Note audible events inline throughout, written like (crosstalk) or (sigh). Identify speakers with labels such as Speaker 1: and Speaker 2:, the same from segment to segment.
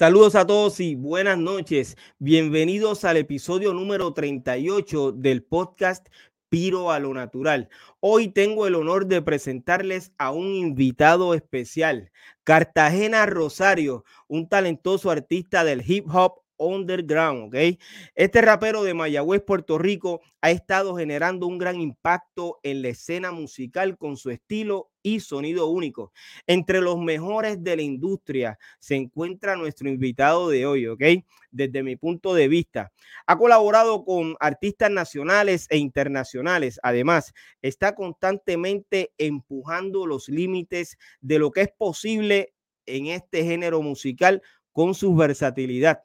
Speaker 1: Saludos a todos y buenas noches. Bienvenidos al episodio número 38 del podcast Piro a lo Natural. Hoy tengo el honor de presentarles a un invitado especial, Cartagena Rosario, un talentoso artista del hip hop underground, ¿ok? Este rapero de Mayagüez, Puerto Rico, ha estado generando un gran impacto en la escena musical con su estilo y sonido único. Entre los mejores de la industria se encuentra nuestro invitado de hoy, ¿ok? Desde mi punto de vista. Ha colaborado con artistas nacionales e internacionales. Además, está constantemente empujando los límites de lo que es posible en este género musical con su versatilidad.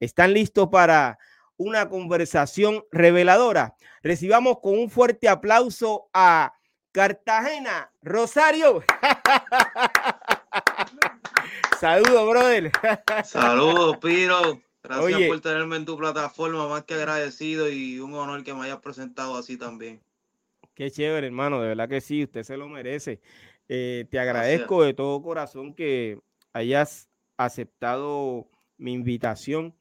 Speaker 1: ¿Están listos para una conversación reveladora? Recibamos con un fuerte aplauso a Cartagena Rosario. (laughs) Saludos, brother.
Speaker 2: Saludos, Piro. Gracias por tenerme en tu plataforma, más que agradecido y un honor que me hayas presentado así también.
Speaker 1: Qué chévere, hermano, de verdad que sí, usted se lo merece. Eh, te agradezco de todo corazón que hayas aceptado mi invitación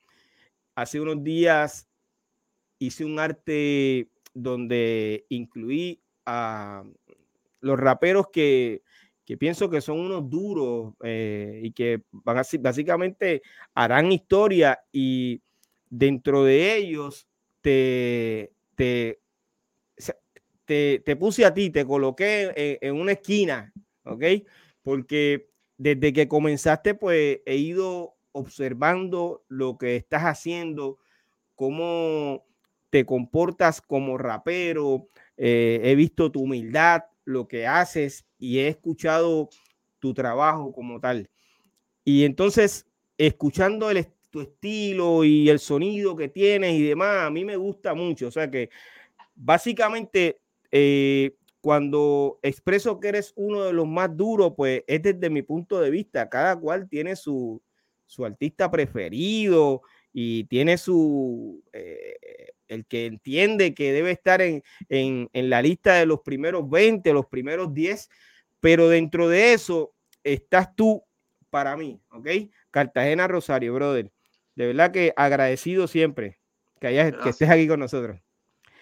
Speaker 1: hace unos días hice un arte donde incluí a los raperos que, pienso que son unos duros eh, y que van a, básicamente harán historia y dentro de ellos te, te, te, puse a ti, te coloqué en, en, una esquina, ¿ok? Porque desde que comenzaste, pues he ido observando lo que estás haciendo, cómo te comportas como rapero, eh, he visto tu humildad, lo que haces y he escuchado tu trabajo como tal. Y entonces, escuchando tu estilo y el sonido que tienes y demás, a mí me gusta mucho. O sea que básicamente eh, cuando expreso que eres uno de los más duros, pues es desde mi punto de vista. Cada cual tiene su, su artista preferido y tiene su, eh, el que entiende que debe estar en, la lista de los primeros 20, los primeros 10, pero dentro de eso estás tú para mí, ¿ok? Cartagena Rosario, brother. De verdad que agradecido siempre que, hayas, que estés aquí con nosotros.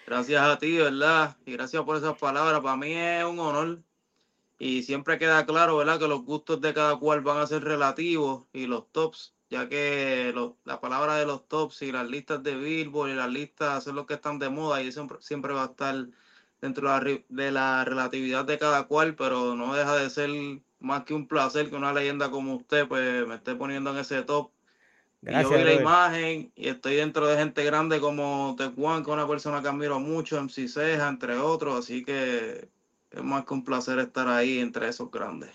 Speaker 2: Gracias a ti, ¿verdad? Y gracias por esas palabras. Para mí es un honor y siempre queda claro, ¿verdad? Que los gustos de cada cual van a ser relativos y los tops, ya que la palabra de los tops y las listas de Billboard y las listas son los que están de moda y siempre, siempre va a estar dentro de la relatividad de cada cual, pero no deja de ser más que un placer que una leyenda como usted pues me esté poniendo en ese top. Gracias, yo vi la imagen y estoy dentro de gente grande como Tecuan, que es una persona que admiro mucho, MC Ceja, entre otros, así que es más que un placer estar ahí entre esos grandes.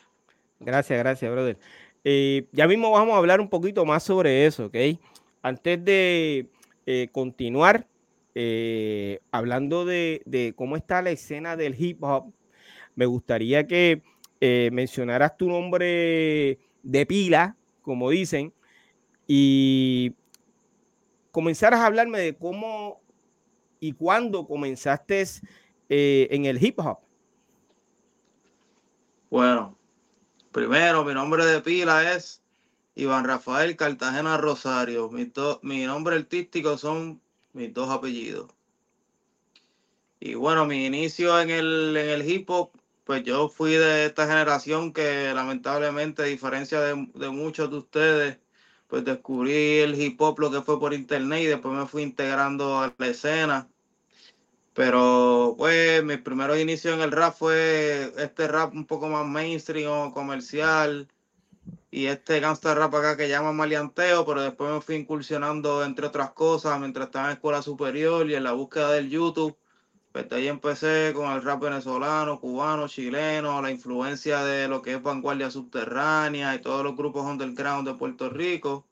Speaker 1: Gracias, gracias, brother. Eh, ya mismo vamos a hablar un poquito más sobre eso, ¿ok? Antes de eh, continuar eh, hablando de, cómo está la escena del hip hop, me gustaría que mencionaras tu nombre de pila, como dicen, y comenzaras a hablarme de cómo y cuándo comenzaste en el hip hop.
Speaker 2: Bueno, primero mi nombre de pila es Iván Rafael Cartagena Rosario. Mi, mi nombre artístico son mis dos apellidos. Y bueno, mi inicio en el, en el hip hop, pues yo fui de esta generación que lamentablemente, a diferencia de, de muchos de ustedes, pues descubrí el hip hop lo que fue por internet y después me fui integrando a la escena. Pero pues mi primer inicio en el rap fue este rap un poco más mainstream o comercial y este gangsta rap acá que llama maleanteo, pero después me fui incursionando entre otras cosas mientras estaba en escuela superior y en la búsqueda del YouTube. Pues ahí empecé con el rap venezolano, cubano, chileno, la influencia de lo que es vanguardia subterránea y todos los grupos underground de Puerto Rico.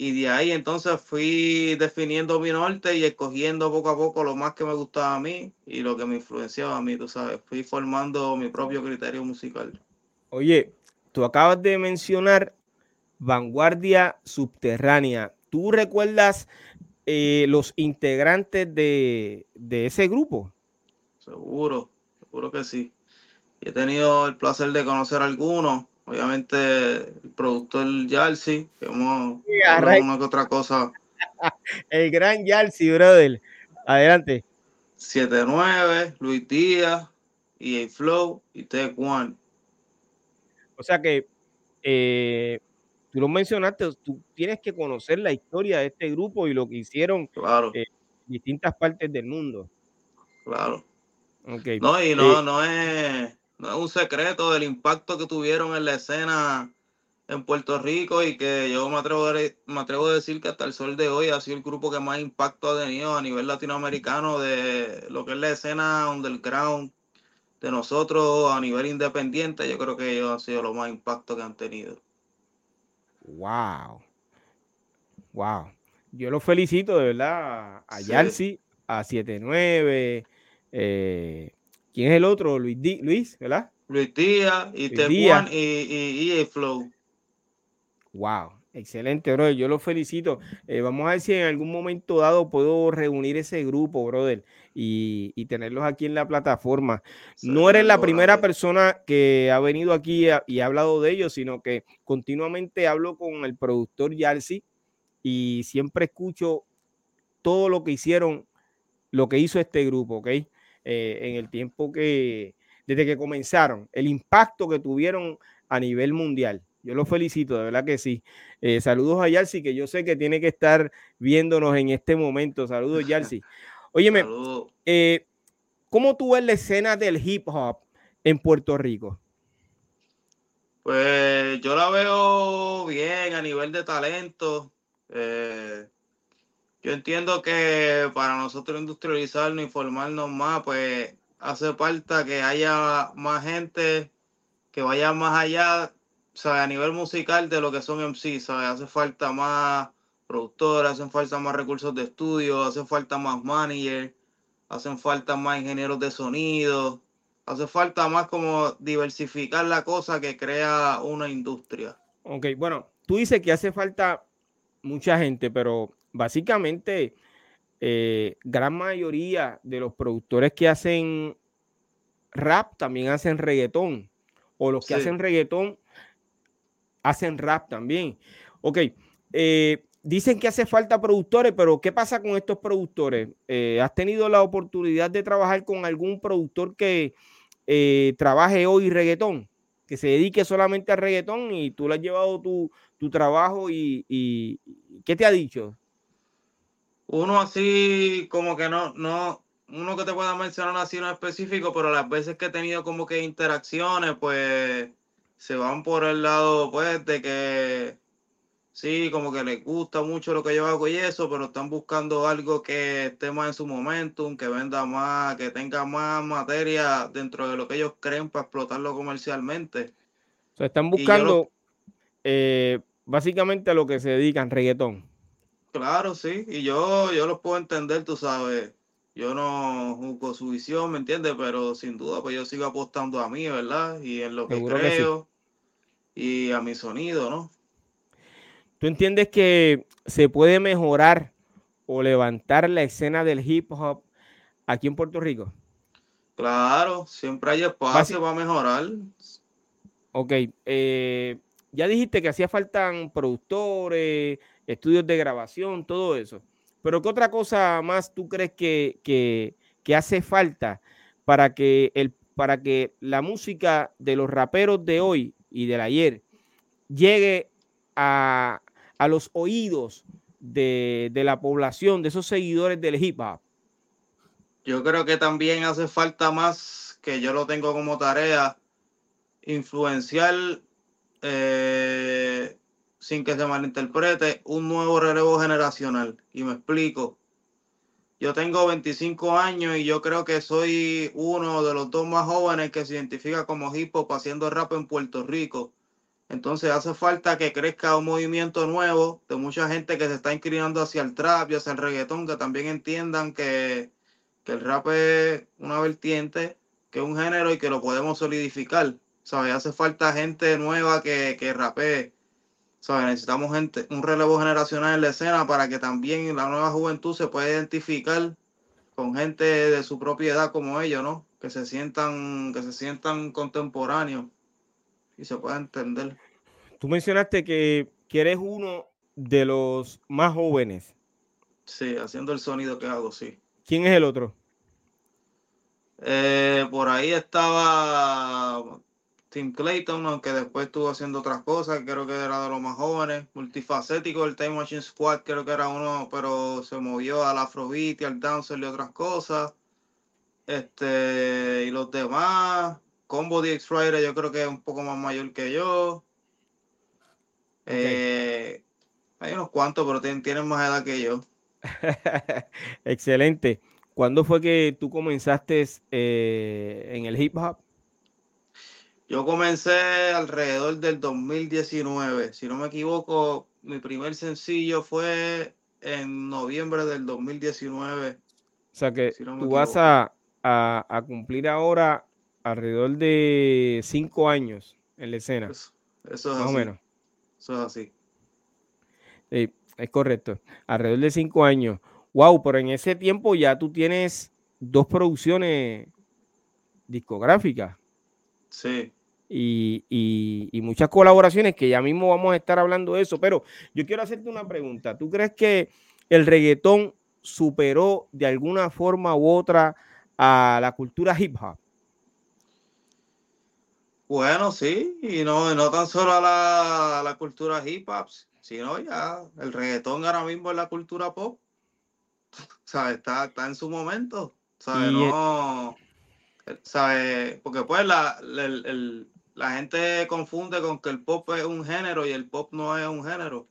Speaker 2: Y de ahí entonces fui definiendo mi norte y escogiendo poco a poco lo más que me gustaba a mí y lo que me influenciaba a mí, tú sabes. Fui formando mi propio criterio musical.
Speaker 1: Oye, tú acabas de mencionar vanguardia subterránea. ¿Tú recuerdas eh, los integrantes de, de ese grupo?
Speaker 2: Seguro, seguro que sí. He tenido el placer de conocer a algunos obviamente el productor Yalsi, que hemos una que otra cosa. (laughs)
Speaker 1: el gran Yalsi, brother. Adelante.
Speaker 2: 7-9, Luis Díaz, EA Flow y Tech One.
Speaker 1: O sea que eh, tú lo mencionaste, tú tienes que conocer la historia de este grupo y lo que hicieron
Speaker 2: claro.
Speaker 1: Eh, en distintas partes del mundo.
Speaker 2: Claro. No, y no, eh, no, es, no es un secreto del impacto que tuvieron en la escena en Puerto Rico y que yo me atrevo, a, me atrevo a decir que hasta el sol de hoy ha sido el grupo que más impacto ha tenido a nivel latinoamericano de lo que es la escena underground de nosotros a nivel independiente. Yo creo que ellos han sido los más impacto que han tenido.
Speaker 1: Wow. Wow. Yo los felicito de verdad a Yalsi, a 79. Eh, ¿Quién es el otro? Luis, Luis ¿verdad?
Speaker 2: Luis Díaz y Tepuan y, y, Flow.
Speaker 1: Wow, excelente, brother. Yo los felicito. Eh, vamos a ver si en algún momento dado puedo reunir ese grupo, brother, y, tenerlos aquí en la plataforma. no eres la primera persona que ha venido aquí y ha hablado de ellos, sino que continuamente hablo con el productor Yalsi y siempre escucho todo lo que hicieron, lo que hizo este grupo, ¿ok? Eh, en el tiempo que, desde que comenzaron, el impacto que tuvieron a nivel mundial. Yo lo felicito, de verdad que sí. Eh, saludos a Yalsi, que yo sé que tiene que estar viéndonos en este momento. Saludos, Yalsi. (laughs) Óyeme, eh, ¿cómo tú ves la escena del hip hop en Puerto Rico?
Speaker 2: Pues yo la veo bien a nivel de talento. Eh, yo entiendo que para nosotros industrializarnos y formarnos más, pues hace falta que haya más gente que vaya más allá a nivel musical de lo que son MC, ¿sabes? Hace falta más productores, hacen falta más recursos de estudio, hace falta más manager, hacen falta más ingenieros de sonido, hace falta más como diversificar la cosa que crea una industria.
Speaker 1: Ok, bueno, tú dices que hace falta mucha gente, pero básicamente eh, gran mayoría de los productores que hacen rap también hacen reggaetón, o los que hacen reggaetón hacen rap también. Ok, eh, dicen que hace falta productores, pero ¿qué pasa con estos productores? Eh, ¿Has tenido la oportunidad de trabajar con algún productor que eh, trabaje hoy reggaetón? Que se dedique solamente a reggaetón y tú le has llevado tu, trabajo y, y, ¿qué te ha dicho?
Speaker 2: Uno así como que no, no, uno que te pueda mencionar así no específico, pero las veces que he tenido como que interacciones, pues se van por el lado, pues, de que sí, como que les gusta mucho lo que yo hago y eso, pero están buscando algo que esté más en su momentum, que venda más, que tenga más materia dentro de lo que ellos creen para explotarlo comercialmente.
Speaker 1: O sea, están buscando eh, básicamente a lo que se dedican, reggaetón.
Speaker 2: Claro, sí, y yo, yo los puedo entender, tú sabes. Yo no juzgo su visión, ¿me entiendes? Pero sin duda, pues yo sigo apostando a mí, ¿verdad? Y en lo que creo y a mi sonido, ¿no?
Speaker 1: ¿Tú entiendes que se puede mejorar o levantar la escena del hip hop aquí en Puerto Rico?
Speaker 2: Claro, siempre hay espacio para mejorar.
Speaker 1: Ok, eh, ya dijiste que hacía falta productores, estudios de grabación, todo eso. Pero ¿qué otra cosa más tú crees que, hace falta para que, el, para que la música de los raperos de hoy y del ayer llegue a, los oídos de, de, la población, de esos seguidores del hip hop?
Speaker 2: Yo creo que también hace falta más, que yo lo tengo como tarea, influenciar eh, sin que se malinterprete, un nuevo relevo generacional. Y me explico. Yo tengo 25 años y yo creo que soy uno de los dos más jóvenes que se identifica como hip hop haciendo rap en Puerto Rico. Entonces hace falta que crezca un movimiento nuevo de mucha gente que se está inclinando hacia el trap y hacia el reggaetón, que también entiendan que, el rap es una vertiente, que es un género y que lo podemos solidificar. ¿Sabes? Hace falta gente nueva que, que rapee Necesitamos gente, un relevo generacional en la escena para que también la nueva juventud se pueda identificar con gente de su propiedad como ellos, ¿no? Que se sientan, que se sientan contemporáneos. y se pueda entender.
Speaker 1: Tú mencionaste que, que eres uno de los más jóvenes.
Speaker 2: Sí, haciendo el sonido que hago, sí.
Speaker 1: ¿Quién es el otro?
Speaker 2: Eh, por ahí estaba Tim Clayton, aunque después estuvo haciendo otras cosas, creo que era de los más jóvenes, multifacético, el Time Machine Squad creo que era uno, pero se movió al Afrobeat y al Dancer y otras cosas. Este, y los demás, Combo DX Rider yo creo que es un poco más mayor que yo. Eh, hay unos cuantos, pero tienen, más edad que yo. (laughs)
Speaker 1: Excelente. ¿Cuándo fue que tú comenzaste eh, en el hip hop?
Speaker 2: Yo comencé alrededor del 2019. Si no me equivoco, mi primer sencillo fue en noviembre del 2019. O
Speaker 1: sea que tú vas a, cumplir ahora alrededor de cinco años en la escena.
Speaker 2: Eso, es Más o menos. Eso es así.
Speaker 1: Sí, es correcto. Alrededor de cinco años. Wow, pero en ese tiempo ya tú tienes dos producciones discográficas.
Speaker 2: Sí
Speaker 1: y, muchas colaboraciones que ya mismo vamos a estar hablando de eso. Pero yo quiero hacerte una pregunta. ¿Tú crees que el reggaetón superó de alguna forma u otra a la cultura hip hop?
Speaker 2: Bueno, sí, y no, no tan solo a la, cultura hip hop, sino ya el reggaetón ahora mismo es la cultura pop. (laughs) ¿Sabes? Está, está en su momento. ¿Sabes? No. ¿Sabes? Porque pues la, el, la gente confunde con que el pop es un género y el pop no es un género.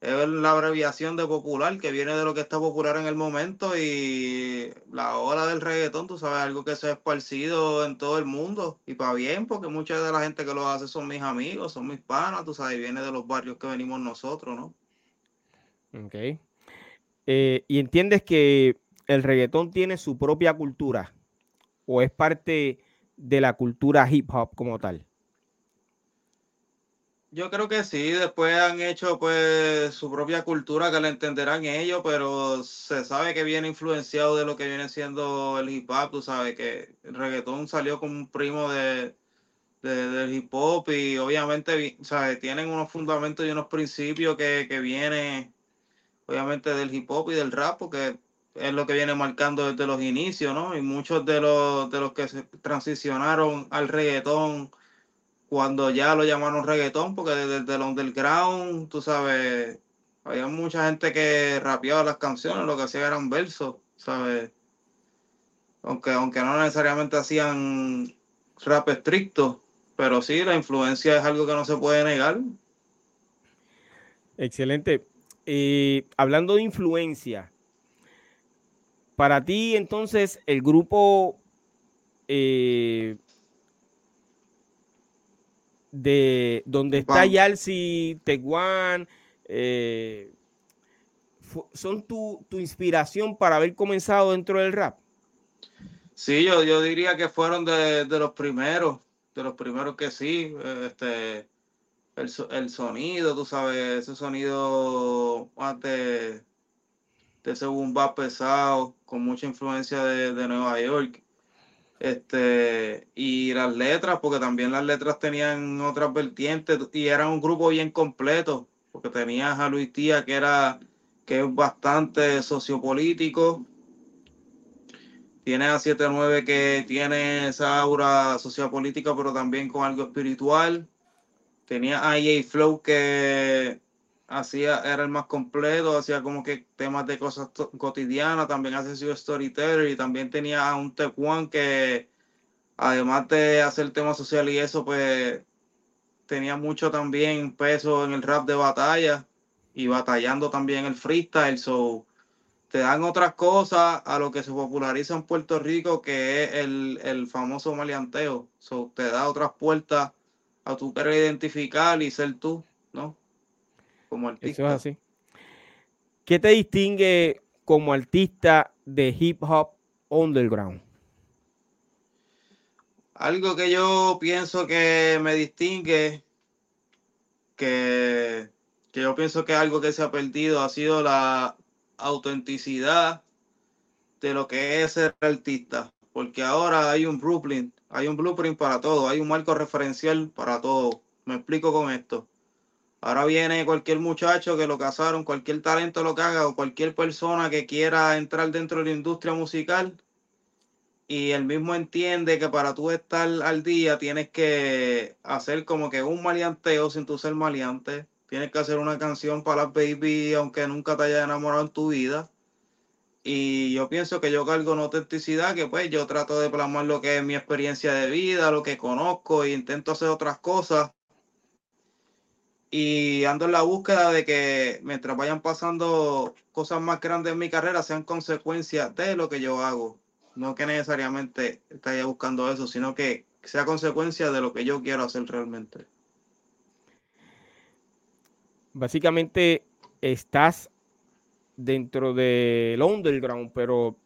Speaker 2: Es la abreviación de popular que viene de lo que está popular en el momento y la ola del reggaetón, tú sabes, algo que se ha esparcido en todo el mundo y para bien, porque mucha de la gente que lo hace son mis amigos, son mis panas, tú sabes, viene de los barrios que venimos nosotros, ¿no?
Speaker 1: Ok. Eh, ¿Y entiendes que el reggaetón tiene su propia cultura o es parte de la cultura hip hop como tal?
Speaker 2: Yo creo que sí, después han hecho pues su propia cultura que la entenderán ellos, pero se sabe que viene influenciado de lo que viene siendo el hip hop, tú sabes que el reggaetón salió como un primo de, del hip hop y obviamente ¿sabes? tienen unos fundamentos y unos principios que, que vienen obviamente del hip hop y del rap, porque es lo que viene marcando desde los inicios, ¿no? Y muchos de los, de los que se transicionaron al reggaetón, cuando ya lo llamaron reggaetón, porque desde el underground, tú sabes, había mucha gente que rapeaba las canciones, lo que hacía eran versos, ¿sabes? Aunque, aunque no necesariamente hacían rap estricto, pero sí, la influencia es algo que no se puede negar.
Speaker 1: Excelente. Y hablando de influencia, para ti, entonces, el grupo eh, de donde está Yalsi, Teguan, eh, son tu, inspiración para haber comenzado dentro del rap.
Speaker 2: Sí, yo, yo diría que fueron de, los primeros, de los primeros que sí, este, el, sonido, tú sabes, ese sonido antes de ese boom bap pesado, con mucha influencia de, Nueva York. Este, y las letras, porque también las letras tenían otras vertientes y era un grupo bien completo, porque tenías a Luis Tía, que era que es bastante sociopolítico. Tienes a 79 que tiene esa aura sociopolítica, pero también con algo espiritual. Tenía a EA Flow que hacía, era el más completo, hacía como que temas de cosas cotidianas, también hacía storyteller y también tenía un Tecuan que además de hacer temas sociales y eso, pues tenía mucho también peso en el rap de batalla y batallando también el freestyle, so te dan otras cosas a lo que se populariza en Puerto Rico, que es el, el famoso maleanteo, so te da otras puertas a tu querer identificar y ser tú. Como artista.
Speaker 1: Eso es así. ¿Qué te distingue como artista de hip hop underground?
Speaker 2: Algo que yo pienso que me distingue, que, que yo pienso que algo que se ha perdido ha sido la autenticidad de lo que es ser artista. porque ahora hay un blueprint, hay un blueprint para todo, hay un marco referencial para todo. Me explico con esto. Ahora viene cualquier muchacho que lo casaron, cualquier talento lo haga o cualquier persona que quiera entrar dentro de la industria musical y él mismo entiende que para tú estar al día tienes que hacer como que un maleanteo sin tú ser maleante. Tienes que hacer una canción para las baby aunque nunca te haya enamorado en tu vida y yo pienso que yo cargo una autenticidad que pues yo trato de plasmar lo que es mi experiencia de vida, lo que conozco e intento hacer otras cosas. Y ando en la búsqueda de que mientras vayan pasando cosas más grandes en mi carrera sean consecuencia de lo que yo hago. No que necesariamente esté buscando eso, sino que sea consecuencia de lo que yo quiero hacer realmente.
Speaker 1: Básicamente estás dentro del underground, pero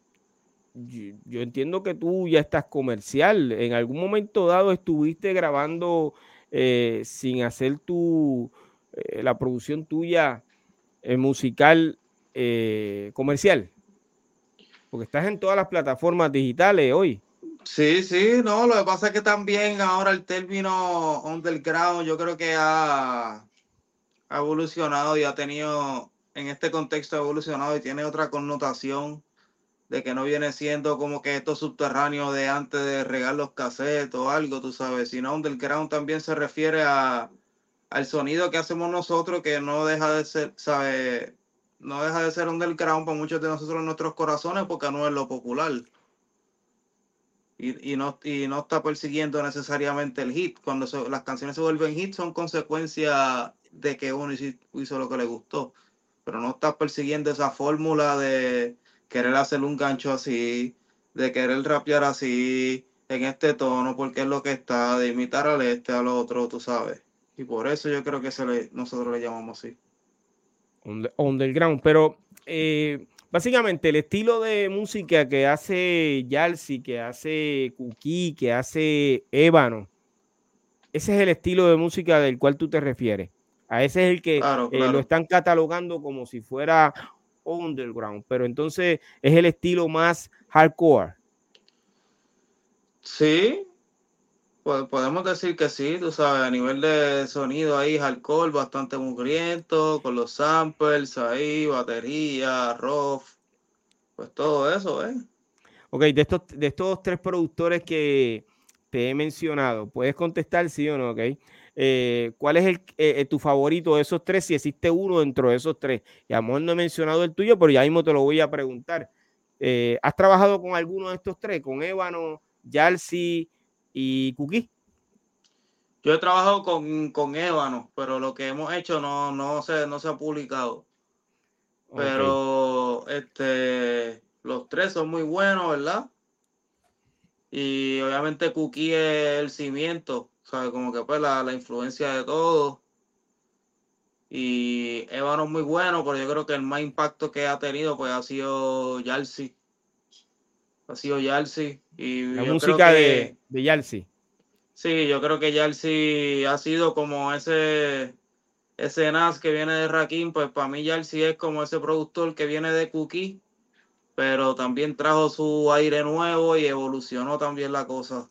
Speaker 1: yo, entiendo que tú ya estás comercial. En algún momento dado estuviste grabando eh, sin hacer tu eh, la producción tuya eh, musical comercial. Porque estás en todas las plataformas digitales hoy.
Speaker 2: Sí, sí, no, lo que pasa es que también ahora el término underground yo creo que ha, ha evolucionado y ha tenido en este contexto evolucionado y tiene otra connotación de que no viene siendo como que esto subterráneo de antes de regar los cassettes o algo, tú sabes, sino underground también se refiere a, al sonido que hacemos nosotros que no deja de ser, ¿sabes? No deja de ser underground para muchos de nosotros en nuestros corazones porque no es lo popular. Y, y, no, y no está persiguiendo necesariamente el hit. Cuando las canciones se vuelven hit son consecuencia de que uno hizo lo que le gustó pero no estás persiguiendo esa fórmula de querer hacer un gancho así, de querer rapear así, en este tono, porque es lo que está, de imitar al este, al otro, tú sabes. Y por eso yo creo que se le, nosotros le llamamos así.
Speaker 1: Underground, pero eh, básicamente el estilo de música que hace Yalsi, que hace Kuki, que hace Ébano, ese es el estilo de música del cual tú te refieres. A ese es el que eh, lo están catalogando como si fuera underground, pero entonces es el estilo más hardcore.
Speaker 2: Sí, pues podemos decir que sí, tú sabes, a nivel de sonido ahí, hardcore, bastante mugriento, con los samples ahí, batería, rough, pues todo eso, ¿eh?
Speaker 1: Ok, de estos, de estos tres productores que te he mencionado, ¿puedes contestar sí o no? Ok. Eh, ¿cuál es el, eh, eh, tu favorito de esos tres? Si existe uno dentro de esos tres. Y a lo mejor no he mencionado el tuyo, pero ya mismo te lo voy a preguntar. ¿Has trabajado con alguno de estos tres? ¿Con Ébano, Yalsi y Kuki?
Speaker 2: Yo he trabajado con, con Ébano, pero lo que hemos hecho no, no, se, no se ha publicado. Pero este, los tres son muy buenos, ¿verdad? Y obviamente Kuki es el cimiento ¿sabes? Como que pues la, influencia de todo. Y Ébano es muy bueno, pero yo creo que el más impacto que ha tenido pues ha sido Yalsi. Ha sido Yalsi. Y
Speaker 1: la música de, de Yalsi.
Speaker 2: Sí, yo creo que Yalsi ha sido como ese, ese Nas que viene de Rakim, pues para mí Yalsi es como ese productor que viene de Cookie, pero también trajo su aire nuevo y evolucionó también la cosa.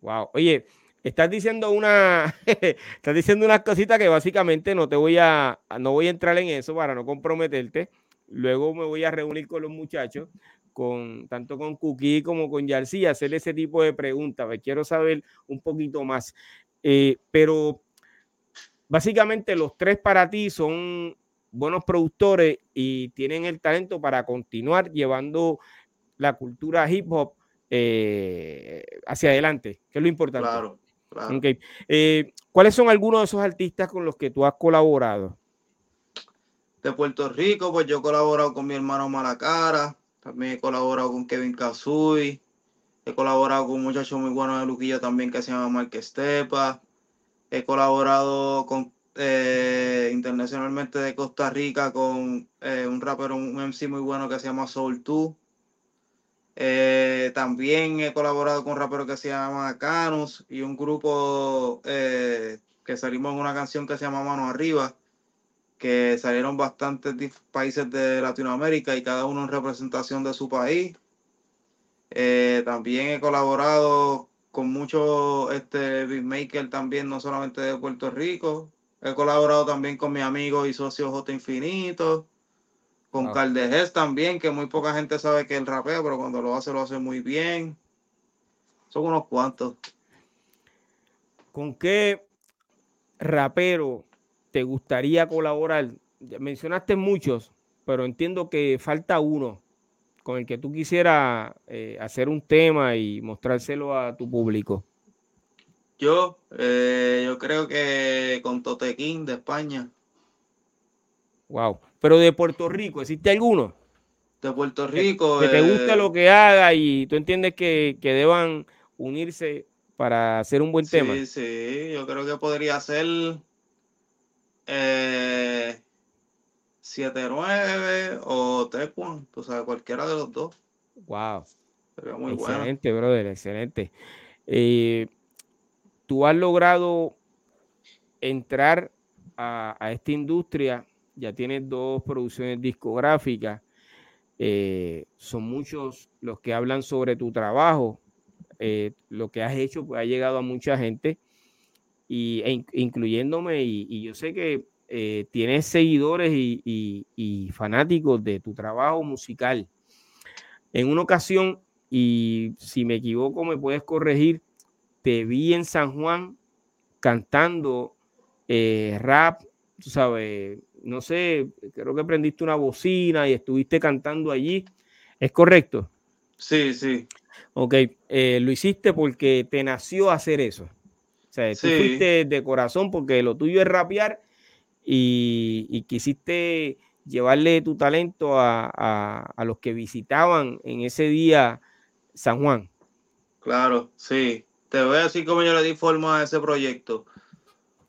Speaker 1: Wow. Oye, estás diciendo una, (laughs) estás diciendo unas cositas que básicamente no te voy a, no voy a entrar en eso para no comprometerte. Luego me voy a reunir con los muchachos, con tanto con Cookie como con Yarcy, y hacerle ese tipo de preguntas. Me quiero saber un poquito más. Eh, pero básicamente los tres para ti son buenos productores y tienen el talento para continuar llevando la cultura hip hop eh, hacia adelante, que es lo importante. Claro. Eh, ¿Cuáles son algunos de esos artistas con los que tú has colaborado?
Speaker 2: De Puerto Rico, pues yo he colaborado con mi hermano Malacara, también he colaborado con Kevin Kazuy, he colaborado con un muchacho muy bueno de Luquilla también que se llama Mark Estepa, he colaborado con eh, internacionalmente de Costa Rica con eh, un rapero, un MC muy bueno que se llama Soul 2. Eh, también he colaborado con un rapero que se llama Canus y un grupo eh, que salimos en una canción que se llama Mano Arriba, que salieron bastantes países de Latinoamérica y cada uno en representación de su país. Eh, también he colaborado con muchos este, beatmakers también, no solamente de Puerto Rico. He colaborado también con mi amigo y socio J Infinito, con wow. también, que muy poca gente sabe que él rapea, pero cuando lo hace, lo hace muy bien. Son unos cuantos.
Speaker 1: ¿Con qué rapero te gustaría colaborar? Mencionaste muchos, pero entiendo que falta uno con el que tú quisieras eh, hacer un tema y mostrárselo a tu público.
Speaker 2: Yo, eh, yo creo que con Totequín de España.
Speaker 1: Wow. Pero de Puerto Rico, ¿existe alguno?
Speaker 2: De Puerto Rico.
Speaker 1: Que, que te guste lo que haga y tú entiendes que, que deban unirse para hacer un buen
Speaker 2: sí,
Speaker 1: tema.
Speaker 2: Sí, sí, yo creo que podría ser eh, 7-9 o Tecuan, tú sabes, cualquiera de los dos.
Speaker 1: Wow.
Speaker 2: Sería muy
Speaker 1: excelente, bueno. brother, excelente. Eh, tú has logrado entrar a, a, esta industria, ya tienes dos producciones discográficas, eh, son muchos los que hablan sobre tu trabajo, eh, lo que has hecho pues, ha llegado a mucha gente, y, e, incluyéndome, y, yo sé que eh, tienes seguidores y, fanáticos de tu trabajo musical. En una ocasión, y si me equivoco me puedes corregir, te vi en San Juan cantando rap, tú sabes, no sé, creo que prendiste una bocina y estuviste cantando allí. ¿Es correcto?
Speaker 2: Sí, sí.
Speaker 1: Ok, eh, lo hiciste porque te nació hacer eso. O sea, tú fuiste de corazón porque lo tuyo es rapear y, y quisiste llevarle tu talento a, a, a, los que visitaban en ese día San Juan.
Speaker 2: Claro, sí. Te voy a decir cómo yo le di forma a ese proyecto.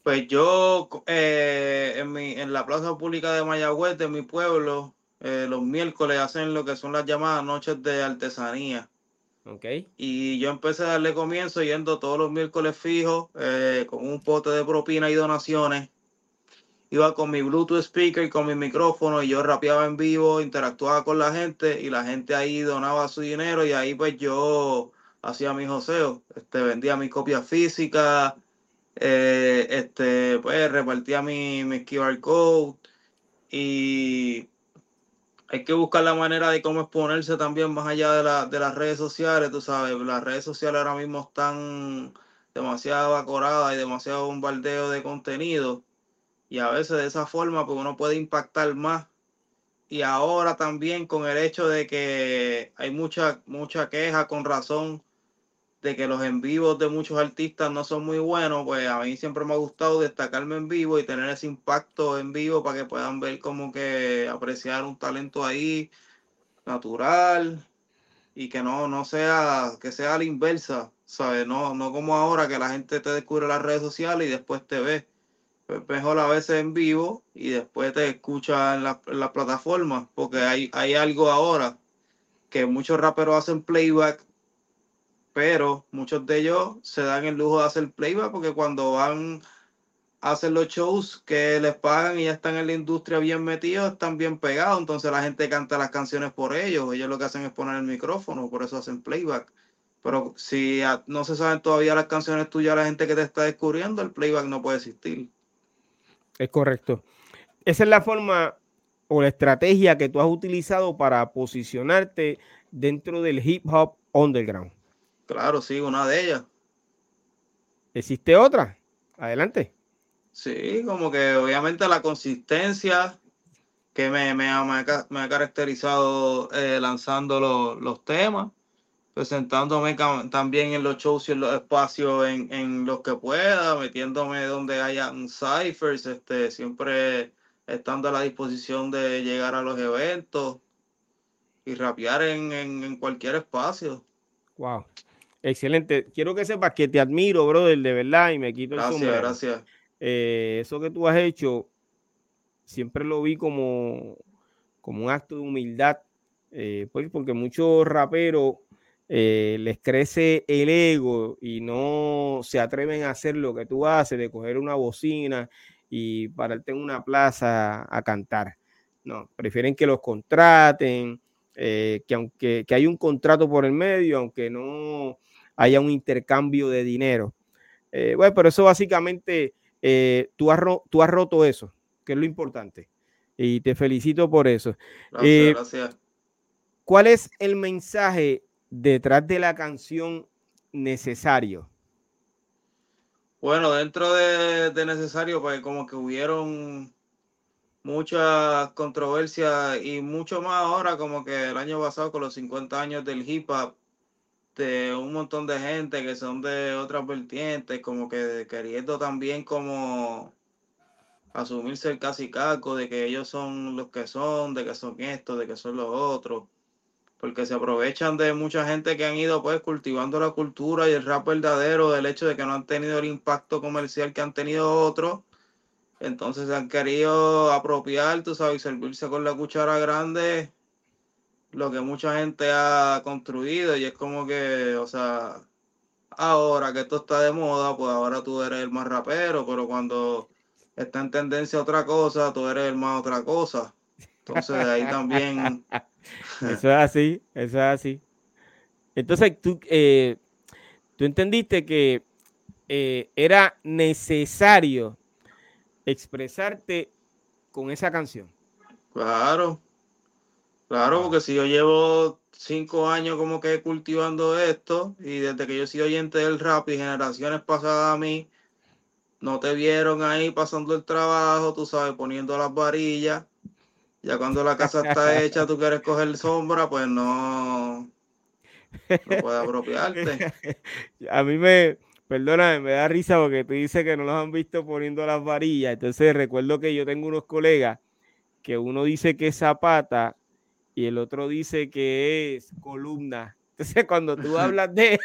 Speaker 2: Pues yo eh, en, mi, en la plaza pública de Mayagüez, de mi pueblo, eh, los miércoles hacen lo que son las llamadas noches de artesanía.
Speaker 1: Okay.
Speaker 2: Y yo empecé a darle comienzo yendo todos los miércoles fijos eh, con un pote de propina y donaciones. Iba con mi Bluetooth speaker y con mi micrófono y yo rapeaba en vivo, interactuaba con la gente y la gente ahí donaba su dinero y ahí pues yo hacía mi joseo, este, vendía mis copias físicas, eh, este, pues repartía mi, mi QR code y hay que buscar la manera de cómo exponerse también más allá de, la, de las redes sociales, tú sabes, las redes sociales ahora mismo están demasiado acoradas y demasiado bombardeo de contenido. Y a veces de esa forma pues uno puede impactar más. Y ahora también con el hecho de que hay mucha mucha queja con razón de que los en vivos de muchos artistas no son muy buenos, pues a mí siempre me ha gustado destacarme en vivo y tener ese impacto en vivo para que puedan ver como que apreciar un talento ahí natural y que no, no sea, que sea la inversa, ¿sabes? No, no como ahora que la gente te descubre las redes sociales y después te ve. Pues mejor a veces en vivo y después te escucha en la, en la plataforma, porque hay, hay algo ahora que muchos raperos hacen playback pero muchos de ellos se dan el lujo de hacer playback porque cuando van a hacer los shows que les pagan y ya están en la industria bien metidos, están bien pegados, entonces la gente canta las canciones por ellos, ellos lo que hacen es poner el micrófono, por eso hacen playback. Pero si no se saben todavía las canciones tuyas, la gente que te está descubriendo, el playback no puede existir.
Speaker 1: Es correcto. Esa es la forma o la estrategia que tú has utilizado para posicionarte dentro del hip hop underground.
Speaker 2: Claro, sí, una de ellas.
Speaker 1: ¿Existe otra? Adelante.
Speaker 2: Sí, como que obviamente la consistencia que me, me, ha, me ha, caracterizado eh, lanzando lo, los temas, presentándome también en los shows y en los espacios en, en los que pueda, metiéndome donde haya ciphers, este, siempre estando a la disposición de llegar a los eventos y rapear en, en, en cualquier espacio.
Speaker 1: Wow. Excelente. Quiero que sepas que te admiro, brother, de verdad, y me quito
Speaker 2: gracias,
Speaker 1: el sombrero.
Speaker 2: Gracias,
Speaker 1: eh, eso que tú has hecho, siempre lo vi como, como un acto de humildad, eh, pues porque muchos raperos eh, les crece el ego y no se atreven a hacer lo que tú haces, de coger una bocina y pararte en una plaza a cantar. No, prefieren que los contraten, que aunque que hay un contrato por el medio, aunque no haya un intercambio de dinero. bueno, pero eso básicamente, tú, has tú has roto eso, que es lo importante. Y te felicito por eso.
Speaker 2: Gracias, gracias.
Speaker 1: ¿Cuál es el mensaje detrás de la canción Necesario?
Speaker 2: Bueno, dentro de, necesario, pues como que hubieron muchas controversias y mucho más ahora, como que el año pasado con los 50 años del hip hop, de un montón de gente que son de otras vertientes, como que queriendo también como asumirse el casi caco de que ellos son los que son, de que son estos, de que son los otros porque se aprovechan de mucha gente que han ido pues cultivando la cultura y el rap verdadero del hecho de que no han tenido el impacto comercial que han tenido otros. Entonces han querido apropiar, tú sabes, servirse con la cuchara grande lo que mucha gente ha construido y es como que, o sea, ahora que esto está de moda, pues ahora tú eres el más rapero, pero cuando está en tendencia otra cosa, tú eres el más otra cosa. Entonces ahí también (laughs)
Speaker 1: Eso es así, eso es así. Entonces, tú, eh, tú entendiste que eh, era necesario expresarte con esa canción.
Speaker 2: Claro, claro, porque si yo llevo cinco años como que cultivando esto y desde que yo soy oyente del rap y generaciones pasadas a mí, no te vieron ahí pasando el trabajo, tú sabes, poniendo las varillas ya cuando la casa está hecha, tú quieres coger sombra, pues no, no puedes apropiarte. (laughs)
Speaker 1: A mí me, perdóname, me da risa porque tú dices que no los han visto poniendo las varillas. Entonces recuerdo que yo tengo unos colegas que uno dice que zapata y el otro dice que es columna. (laughs) Entonces cuando tú hablas de...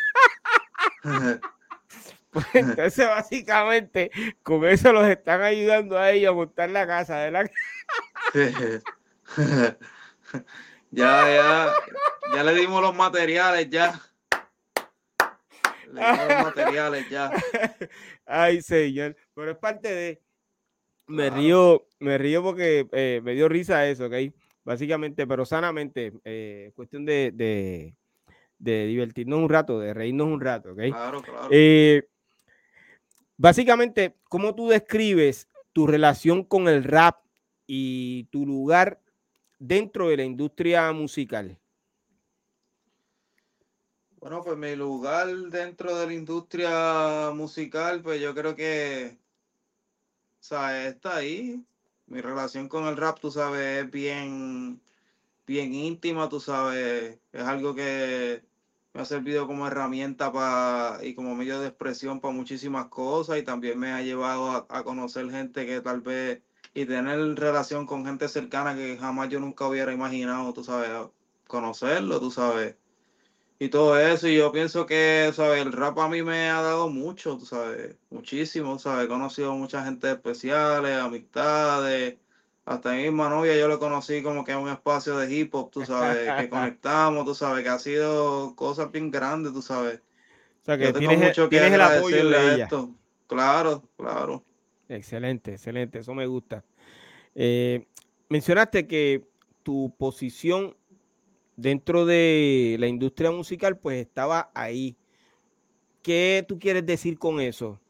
Speaker 1: (laughs) pues entonces básicamente con eso los están ayudando a ellos a montar la casa, ¿verdad? (laughs)
Speaker 2: ya, ya, ya le dimos los materiales, ya. Le dimos los materiales, ya.
Speaker 1: Ay, señor. Pero es parte de. Me río, me río porque eh, me dio risa eso, ¿ok? Básicamente, pero sanamente, eh, cuestión de, de, de, divertirnos un rato, de reírnos un rato, ¿ok?
Speaker 2: Claro, claro.
Speaker 1: Eh, básicamente, ¿cómo tú describes tu relación con el rap y tu lugar dentro de la industria musical?
Speaker 2: Bueno, pues mi lugar dentro de la industria musical, pues yo creo que, o sea, está ahí. Mi relación con el rap, tú sabes, es bien, bien íntima, tú sabes, es algo que me ha servido como herramienta para y como medio de expresión para muchísimas cosas y también me ha llevado a conocer gente que tal vez y tener relación con gente cercana que jamás yo nunca hubiera imaginado, tú sabes, conocerlo, tú sabes. Y todo eso, y yo pienso que, sabes, el rap a mí me ha dado mucho, tú sabes, muchísimo, sabes, he conocido mucha gente especiales, amistades, hasta mi misma novia yo lo conocí como que en un espacio de hip hop, tú sabes, que (laughs) conectamos, tú sabes, que ha sido cosas bien grandes, tú sabes.
Speaker 1: O sea, que tienes, mucho que el apoyo de ella. Esto.
Speaker 2: Claro, claro.
Speaker 1: Excelente, excelente, eso me gusta. Eh, mencionaste que tu posición dentro de la industria musical pues estaba ahí. ¿Qué tú quieres decir con eso?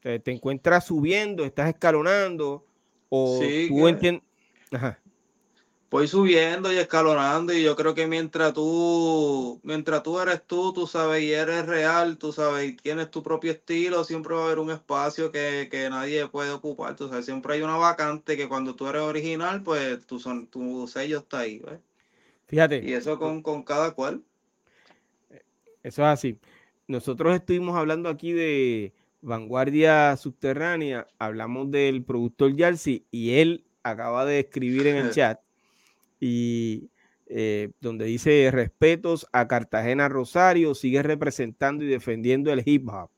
Speaker 1: ¿Te, encuentras subiendo, estás escalonando o tú entiendes?
Speaker 2: Voy subiendo y escalonando y yo creo que mientras tú, mientras tú eres tú, tú sabes, y eres real, tú sabes, y tienes tu propio estilo, siempre va a haber un espacio que, nadie puede ocupar, tú sabes, siempre hay una vacante que cuando tú eres original, pues tu, son, tu sello está ahí, ¿ves?
Speaker 1: Fíjate.
Speaker 2: Y eso con, con cada cual.
Speaker 1: Eso es así. Nosotros estuvimos hablando aquí de vanguardia subterránea, hablamos del productor Yarsi y él acaba de escribir en el chat y eh, donde dice respetos a Cartagena Rosario, sigue representando y defendiendo el hip hop.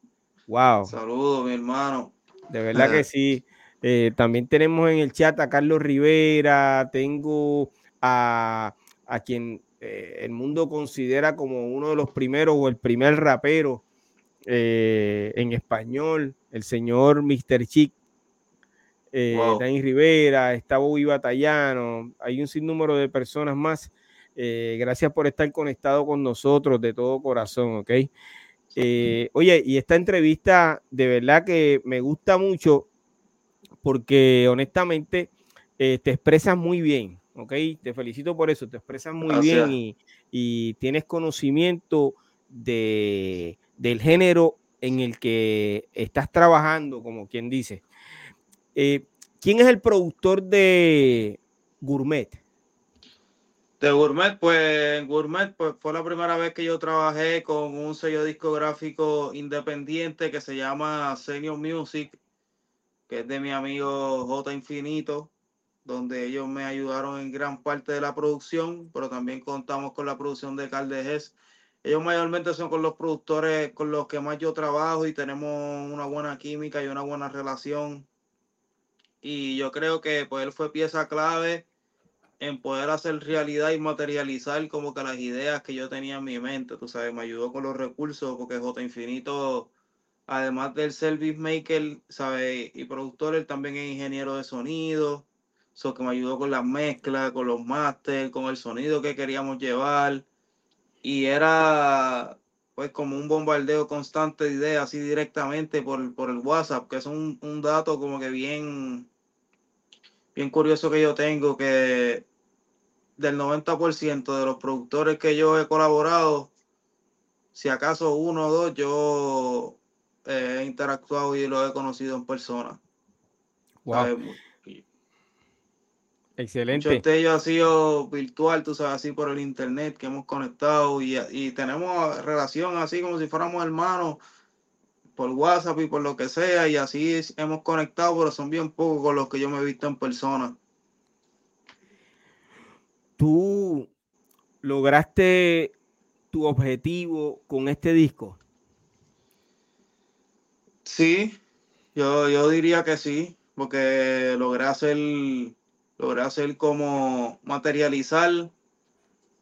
Speaker 1: Wow.
Speaker 2: Saludos, mi hermano.
Speaker 1: De verdad que sí. Eh, también tenemos en el chat a Carlos Rivera, tengo a, a quien eh, el mundo considera como uno de los primeros o el primer rapero en español, el señor Mr. Chic eh, Rivera, está Bobby Batallano, hay un sinnúmero de personas más. Eh, gracias por estar conectado con nosotros de todo corazón, ¿ok? Eh, oye, y esta entrevista de verdad que me gusta mucho porque honestamente te expresas muy bien, ¿ok? Te felicito por eso, te expresas muy bien y, y, tienes conocimiento de, del género en el que estás trabajando, como quien dice. Eh, ¿Quién es el productor de Gourmet?
Speaker 2: De Gourmet, pues Gourmet pues, fue la primera vez que yo trabajé con un sello discográfico independiente que se llama Senior Music, que es de mi amigo J Infinito, donde ellos me ayudaron en gran parte de la producción, pero también contamos con la producción de Caldejes ellos mayormente son con los productores con los que más yo trabajo y tenemos una buena química y una buena relación. Y yo creo que pues él fue pieza clave en poder hacer realidad y materializar como que las ideas que yo tenía en mi mente, tú sabes, me ayudó con los recursos porque J Infinito, además del ser maker, ¿sabes? Y productor, él también es ingeniero de sonido, eso que me ayudó con las mezclas, con los masters, con el sonido que queríamos llevar y era pues como un bombardeo constante de ideas así directamente por, por el WhatsApp, que es un, un, dato como que bien, bien curioso que yo tengo, que del 90% de los productores que yo he colaborado, si acaso uno o dos, yo he interactuado y lo he conocido en persona.
Speaker 1: Wow. Excelente.
Speaker 2: Muchos de ellos ha sido virtual, tú sabes, así por el internet que hemos conectado y, y tenemos relación así como si fuéramos hermanos por WhatsApp y por lo que sea y así hemos conectado, pero son bien pocos con los que yo me he visto en persona.
Speaker 1: ¿Tú lograste tu objetivo con este disco?
Speaker 2: Sí, yo, yo diría que sí, porque logré hacer logré hacer como materializar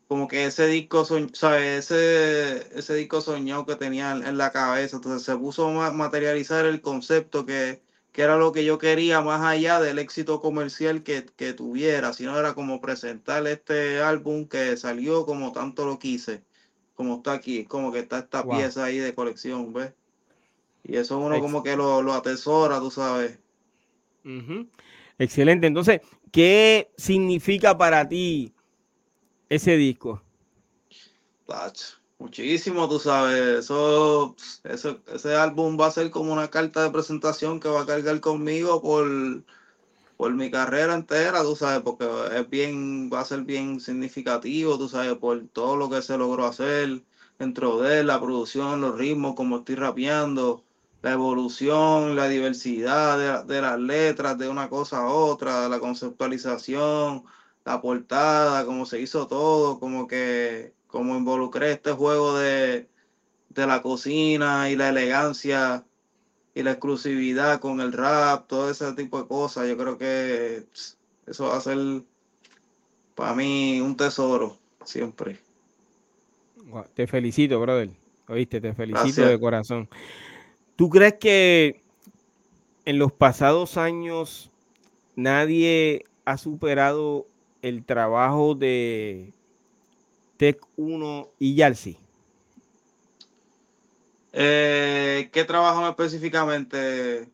Speaker 2: como que ese disco, ¿sabes? Ese, ese disco soñado que tenía en la cabeza. Entonces se puso a materializar el concepto que, que era lo que yo quería más allá del éxito comercial que, que tuviera, sino era como presentar este álbum que salió como tanto lo quise, como está aquí, como que está esta pieza ahí de colección, ¿ves? Y eso uno como que lo, lo atesora, tú sabes.
Speaker 1: Excelente. Entonces, ¿qué significa para ti ese disco?
Speaker 2: Muchísimo, tú sabes. Eso, ese álbum va a ser como una carta de presentación que va a cargar conmigo por, por mi carrera entera, tú sabes, porque es bien, va a ser bien significativo, tú sabes, por todo lo que se logró hacer dentro de la producción, los ritmos, como estoy rapeando la evolución, la diversidad de, las letras de una cosa a otra, la conceptualización, la portada, cómo se hizo todo, como que como involucré este juego de, de la cocina y la elegancia y la exclusividad con el rap, todo ese tipo de cosas. Yo creo que eso va a ser para mí un tesoro siempre.
Speaker 1: Te felicito, brother. Oíste, te felicito de corazón. ¿Tú crees que en los pasados años nadie ha superado el trabajo de Tech 1 y Yalsi?
Speaker 2: Eh, ¿Qué trabajan específicamente?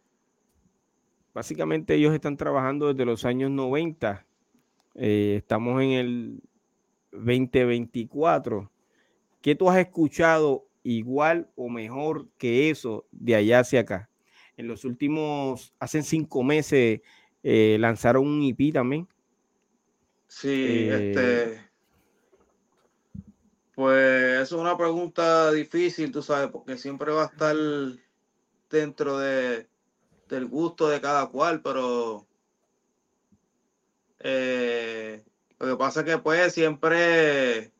Speaker 1: Básicamente ellos están trabajando desde los años 90. Eh, estamos en el 2024. ¿Qué tú has escuchado igual o mejor que eso de allá hacia acá. En los últimos, hace cinco meses, eh, lanzaron un IP también.
Speaker 2: Sí, este. Eh, pues es una pregunta difícil, tú sabes, porque siempre va a estar dentro de, del gusto de cada cual, pero eh, lo que pasa es que pues siempre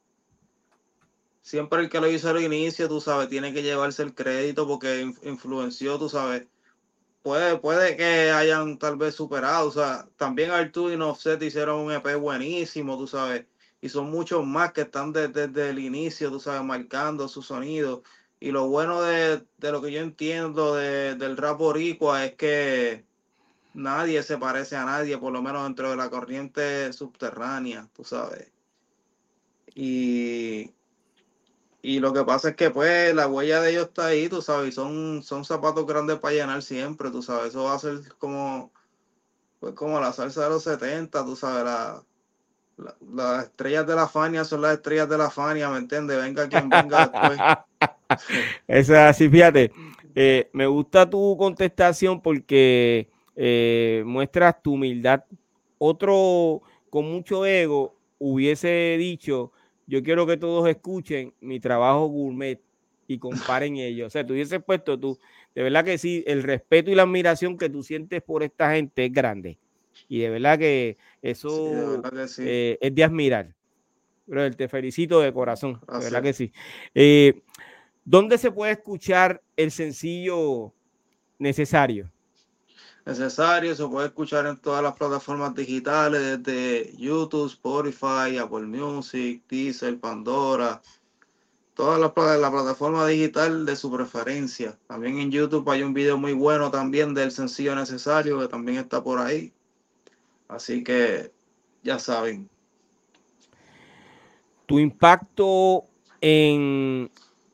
Speaker 2: siempre el que lo hizo al inicio, tú sabes, tiene que llevarse el crédito porque influenció, tú sabes. Puede, puede que hayan tal vez superado, o sea, también Artur y Offset hicieron un EP buenísimo, tú sabes, y son muchos más que están desde, el inicio, tú sabes, marcando su sonido. Y lo bueno de, lo que yo entiendo del rap boricua es que nadie se parece a nadie, por lo menos dentro de la corriente subterránea, tú sabes Y, y lo que pasa es que pues la huella de ellos está ahí, tú sabes, son, son zapatos grandes para llenar siempre, tú sabes, eso va a ser como, pues como la salsa de los 70, tú sabes, la, las estrellas de la Fania son las estrellas de la Fania, ¿me entiendes? Venga quien venga después. (laughs)
Speaker 1: Eso es así, fíjate. Eh, me gusta tu contestación porque eh, muestras tu humildad. Otro con mucho ego hubiese dicho, yo quiero que todos escuchen mi trabajo gourmet y comparen (laughs) ellos. O sea, tú hubieses puesto tú, de verdad que sí, el respeto y la admiración que tú sientes por esta gente es grande. Y de verdad que eso eh, es de admirar. Pero te felicito de corazón, de verdad que sí. Eh, ¿Dónde se puede escuchar el sencillo necesario?
Speaker 2: Necesario, se puede escuchar en todas las plataformas digitales, desde YouTube, Spotify, Apple Music, Deezer, Pandora, todas las la plataforma digital de su preferencia. También en YouTube hay un video muy bueno también del sencillo necesario que también está por ahí. Así que ya saben.
Speaker 1: Tu impacto en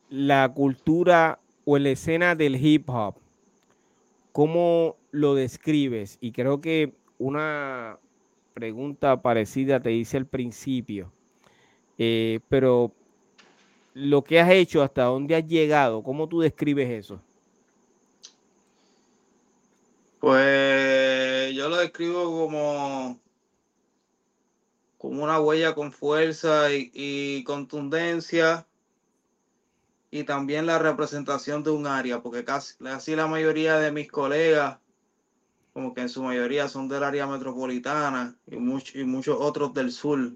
Speaker 1: la cultura o en la escena del hip hop, ¿cómo lo describes? Y creo que una pregunta parecida te hice al principio, eh, pero lo que has hecho, hasta dónde has llegado, ¿cómo tú describes eso?
Speaker 2: Pues yo lo describo como, como una huella con fuerza y, contundencia y también la representación de un área, porque casi así la mayoría de mis colegas, como que en su mayoría son del área metropolitana y, y muchos otros del sur.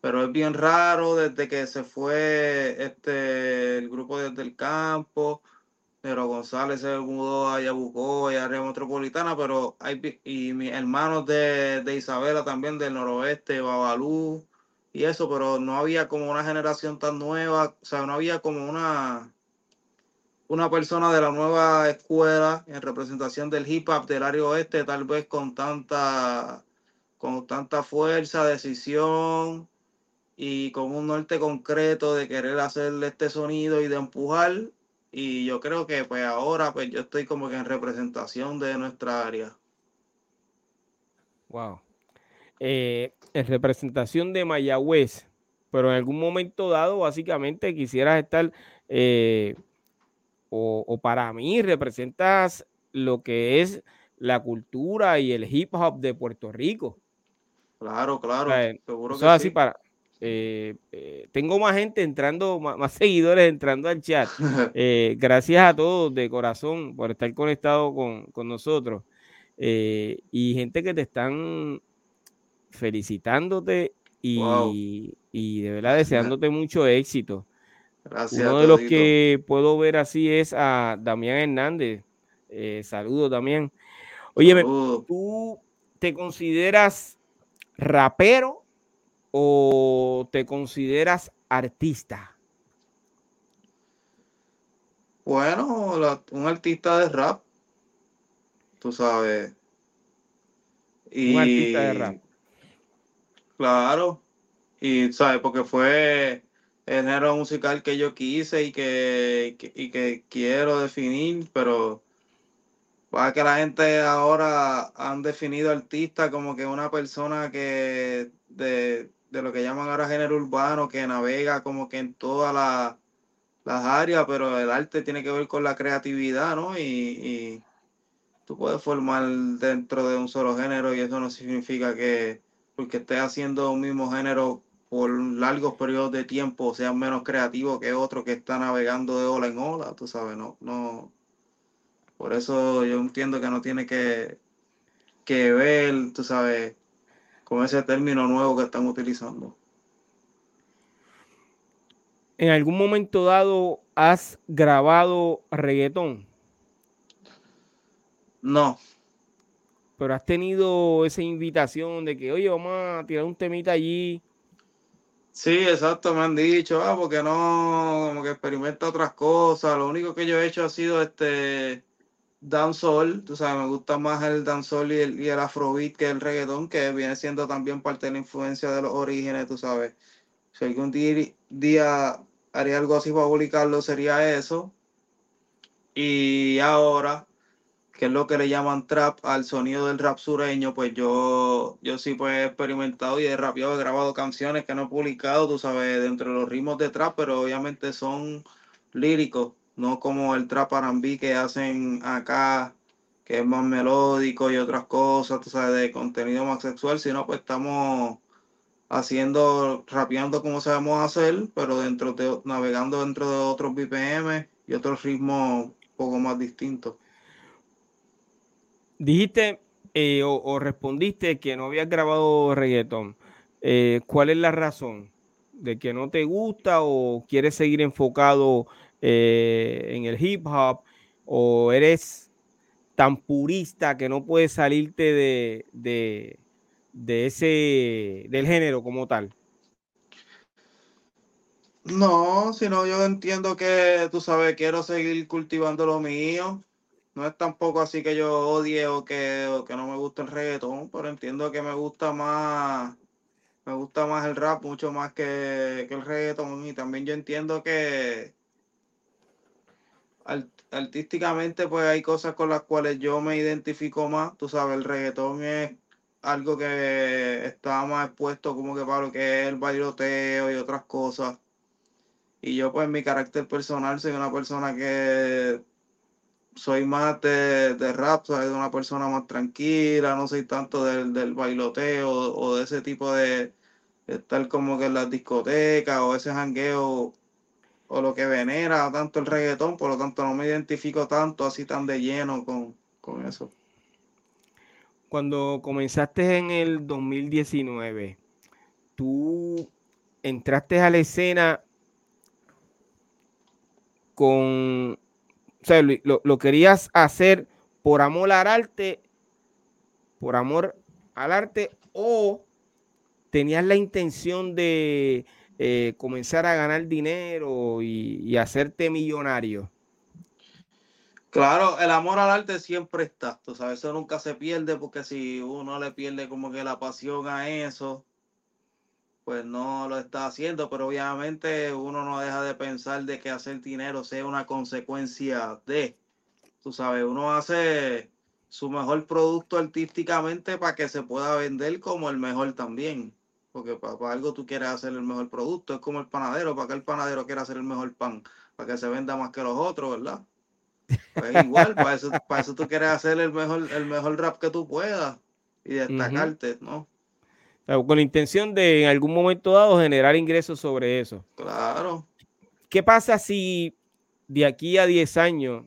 Speaker 2: Pero es bien raro desde que se fue este el grupo desde el campo pero González se mudó a Yabucó y área metropolitana, pero hay y mis hermanos de, Isabela también del noroeste, Babalú y eso, pero no había como una generación tan nueva, o sea, no había como una una persona de la nueva escuela en representación del hip hop del área oeste, tal vez con tanta con tanta fuerza, decisión y con un norte concreto de querer hacerle este sonido y de empujar y yo creo que pues ahora pues yo estoy como que en representación de nuestra área.
Speaker 1: Wow. Eh, en representación de Mayagüez, pero en algún momento dado básicamente quisieras estar, eh, o, para mí representas lo que es la cultura y el hip hop de Puerto Rico.
Speaker 2: Claro, claro.
Speaker 1: seguro que así para, eh, eh, tengo más gente entrando, más, seguidores entrando al chat. (laughs) Eh, gracias a todos de corazón por estar conectado con, nosotros. y gente que te están felicitándote y, de verdad deseándote mucho éxito. Gracias. Uno de los que puedo ver así es a Damián Hernández. saludo también. Oye, ¿tú te consideras rapero o te consideras artista?
Speaker 2: Bueno, un artista de rap, tú sabes.
Speaker 1: un artista de rap.
Speaker 2: Claro, y sabes, porque fue el género musical que yo quise y que, y que quiero definir, pero para que la gente ahora han definido artista como que una persona que de, de lo que llaman ahora género urbano, que navega como que en todas las áreas, pero el arte tiene que ver con la creatividad, ¿no? Y, tú puedes formar dentro de un solo género y eso no significa que porque estés haciendo un mismo género por largos periodos de tiempo seas menos creativo que otro que está navegando de ola en ola, tú sabes, no, no. Por eso yo entiendo que no tiene que, que ver, tú sabes, con ese término nuevo que están utilizando.
Speaker 1: ¿En algún momento dado has grabado reggaetón?
Speaker 2: No.
Speaker 1: Pero has tenido esa invitación de que, oye, vamos a tirar un temita allí.
Speaker 2: Sí, exacto, me han dicho, ah, porque no, como que experimenta otras cosas. Lo único que yo he hecho ha sido este dancehall, tú sabes, me gusta más el dancehall y el, y el afrobeat que el reggaetón, que viene siendo también parte de la influencia de los orígenes, tú sabes, Si algún día haría algo así para publicarlo, sería eso. Y ahora, que es lo que le llaman trap al sonido del rap sureño, pues yo, yo sí pues he experimentado y he rapeado, he grabado canciones que no he publicado, tú sabes, dentro de los ritmos de trap, pero obviamente son líricos, no como el trap arambí que hacen acá, que es más melódico y otras cosas, tú sabes, de contenido más sexual, sino pues estamos haciendo, rapeando como sabemos hacer, pero dentro de, navegando dentro de otros BPM y otros ritmos un poco más distintos.
Speaker 1: Dijiste eh, o, respondiste que no habías grabado reggaetón. Eh, ¿Cuál es la razón? ¿De que no te gusta o quieres seguir enfocado eh, en el hip hop? ¿O eres tan purista que no puedes salirte de de ese, del género como tal?
Speaker 2: No, sino yo entiendo que, tú sabes, quiero seguir cultivando lo mío. No es tampoco así que yo odie o que, que no me gusta el reggaetón, pero entiendo que me gusta más, me gusta más el rap mucho más que, que el reggaetón. Y también yo entiendo que artísticamente pues hay cosas con las cuales yo me identifico más. Tú sabes, el reggaetón es algo que estaba más expuesto como que para lo que es el bailoteo y otras cosas. Y yo pues mi carácter personal soy una persona que soy más de, rap, soy una persona más tranquila, no soy tanto del, del bailoteo o de ese tipo de, estar como que en las discotecas o ese jangueo o lo que venera tanto el reggaetón, por lo tanto no me identifico tanto así tan de lleno con, con eso.
Speaker 1: Cuando comenzaste en el 2019, tú entraste a la escena con, o sea, lo, querías hacer por amor al arte, por amor al arte, o tenías la intención de eh, comenzar a ganar dinero y, y hacerte millonario.
Speaker 2: Claro, el amor al arte siempre está, tú sabes, eso nunca se pierde porque si uno le pierde como que la pasión a eso, pues no lo está haciendo, pero obviamente uno no deja de pensar de que hacer dinero sea una consecuencia de, tú sabes, uno hace su mejor producto artísticamente para que se pueda vender como el mejor también, porque para, para algo tú quieres hacer el mejor producto, es como el panadero, para que el panadero quiera hacer el mejor pan, para que se venda más que los otros, ¿verdad? Pues igual, para eso, para eso tú quieres hacer el mejor, el mejor rap que tú puedas y destacarte, ¿no?
Speaker 1: Con la intención de en algún momento dado generar ingresos sobre eso.
Speaker 2: Claro.
Speaker 1: ¿Qué pasa si de aquí a 10 años,